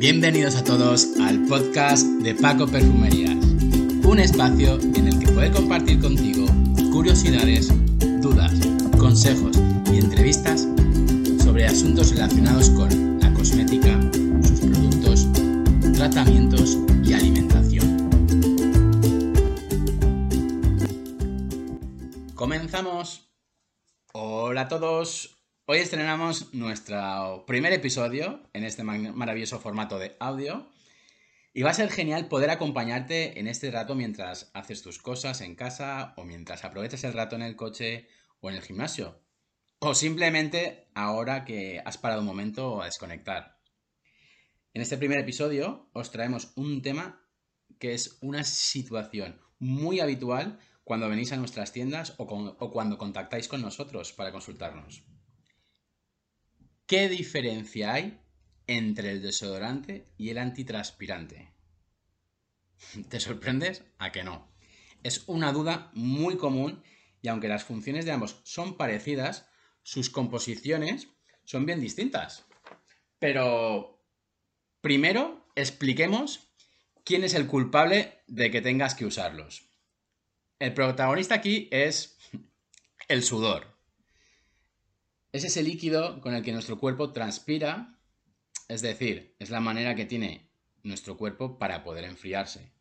Bienvenidos a todos al podcast de Paco Perfumerías, un espacio en el que poder compartir contigo curiosidades, dudas, consejos y entrevistas sobre asuntos relacionados con la cosmética, sus productos, tratamientos y alimentación. Comenzamos. Hola a todos, Hoy estrenamos nuestro primer episodio en este maravilloso formato de audio y va a ser genial poder acompañarte en este rato mientras haces tus cosas en casa o mientras aprovechas el rato en el coche o en el gimnasio o simplemente ahora que has parado un momento a desconectar. En este primer episodio os traemos un tema que es una situación muy habitual cuando venís a nuestras tiendas o, o cuando contactáis con nosotros para consultarnos. ¿Qué diferencia hay entre el desodorante y el antitranspirante? ¿Te sorprendes? A que no. Es una duda muy común y aunque las funciones de ambos son parecidas, sus composiciones son bien distintas. Pero primero expliquemos quién es el culpable de que tengas que usarlos. El protagonista aquí es el sudor. Es ese líquido con el que nuestro cuerpo transpira, es decir, es la manera que tiene nuestro cuerpo para poder enfriarse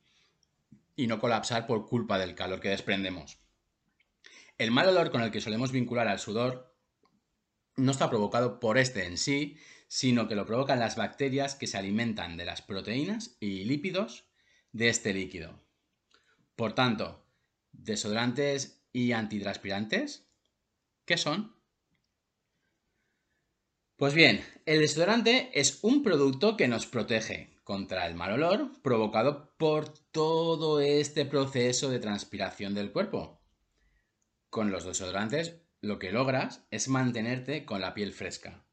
y no colapsar por culpa del calor que desprendemos. El mal olor con el que solemos vincular al sudor no está provocado por este en sí, sino que lo provocan las bacterias que se alimentan de las proteínas y lípidos de este líquido. Por tanto, desodorantes y antitranspirantes, ¿qué son? Pues bien, el desodorante es un producto que nos protege contra el mal olor provocado por todo este proceso de transpiración del cuerpo. Con los desodorantes lo que logras es mantenerte con la piel fresca.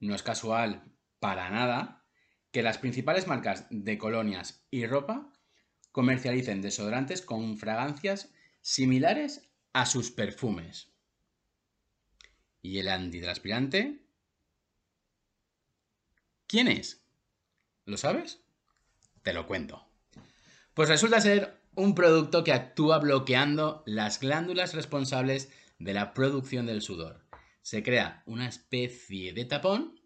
No es casual para nada que las principales marcas de colonias y ropa comercialicen desodorantes con fragancias similares a sus perfumes. Y el antitranspirante ¿Quién es? ¿Lo sabes? Te lo cuento. Pues resulta ser un producto que actúa bloqueando las glándulas responsables de la producción del sudor. Se crea una especie de tapón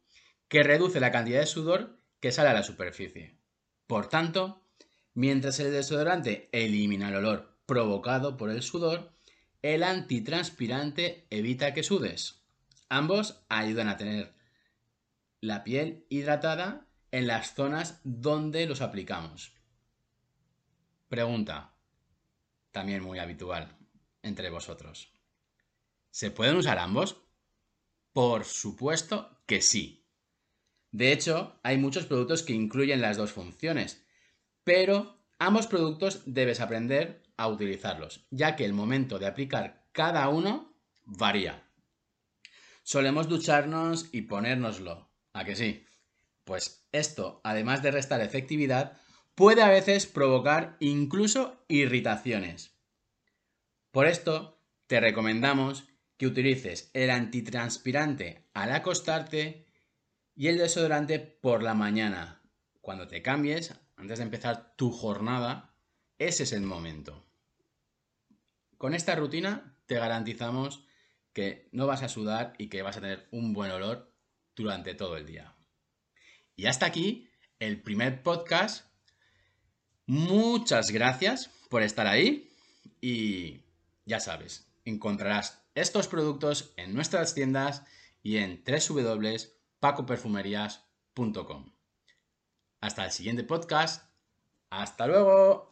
que reduce la cantidad de sudor que sale a la superficie. Por tanto, mientras el desodorante elimina el olor provocado por el sudor, el antitranspirante evita que sudes. Ambos ayudan a tener la piel hidratada en las zonas donde los aplicamos. Pregunta, también muy habitual entre vosotros. ¿Se pueden usar ambos? Por supuesto que sí. De hecho, hay muchos productos que incluyen las dos funciones, pero ambos productos debes aprender a utilizarlos, ya que el momento de aplicar cada uno varía. Solemos ducharnos y ponérnoslo, ¿A que sí? Pues esto, además de restar efectividad, puede a veces provocar incluso irritaciones. Por esto, te recomendamos que utilices el antitranspirante al acostarte y el desodorante por la mañana. Cuando te cambies, antes de empezar tu jornada, ese es el momento. Con esta rutina te garantizamos que no vas a sudar y que vas a tener un buen olor durante todo el día. Y hasta aquí el primer podcast. Muchas gracias por estar ahí y ya sabes, encontrarás estos productos en nuestras tiendas y en www.pacoperfumerías.com. Hasta el siguiente podcast. Hasta luego.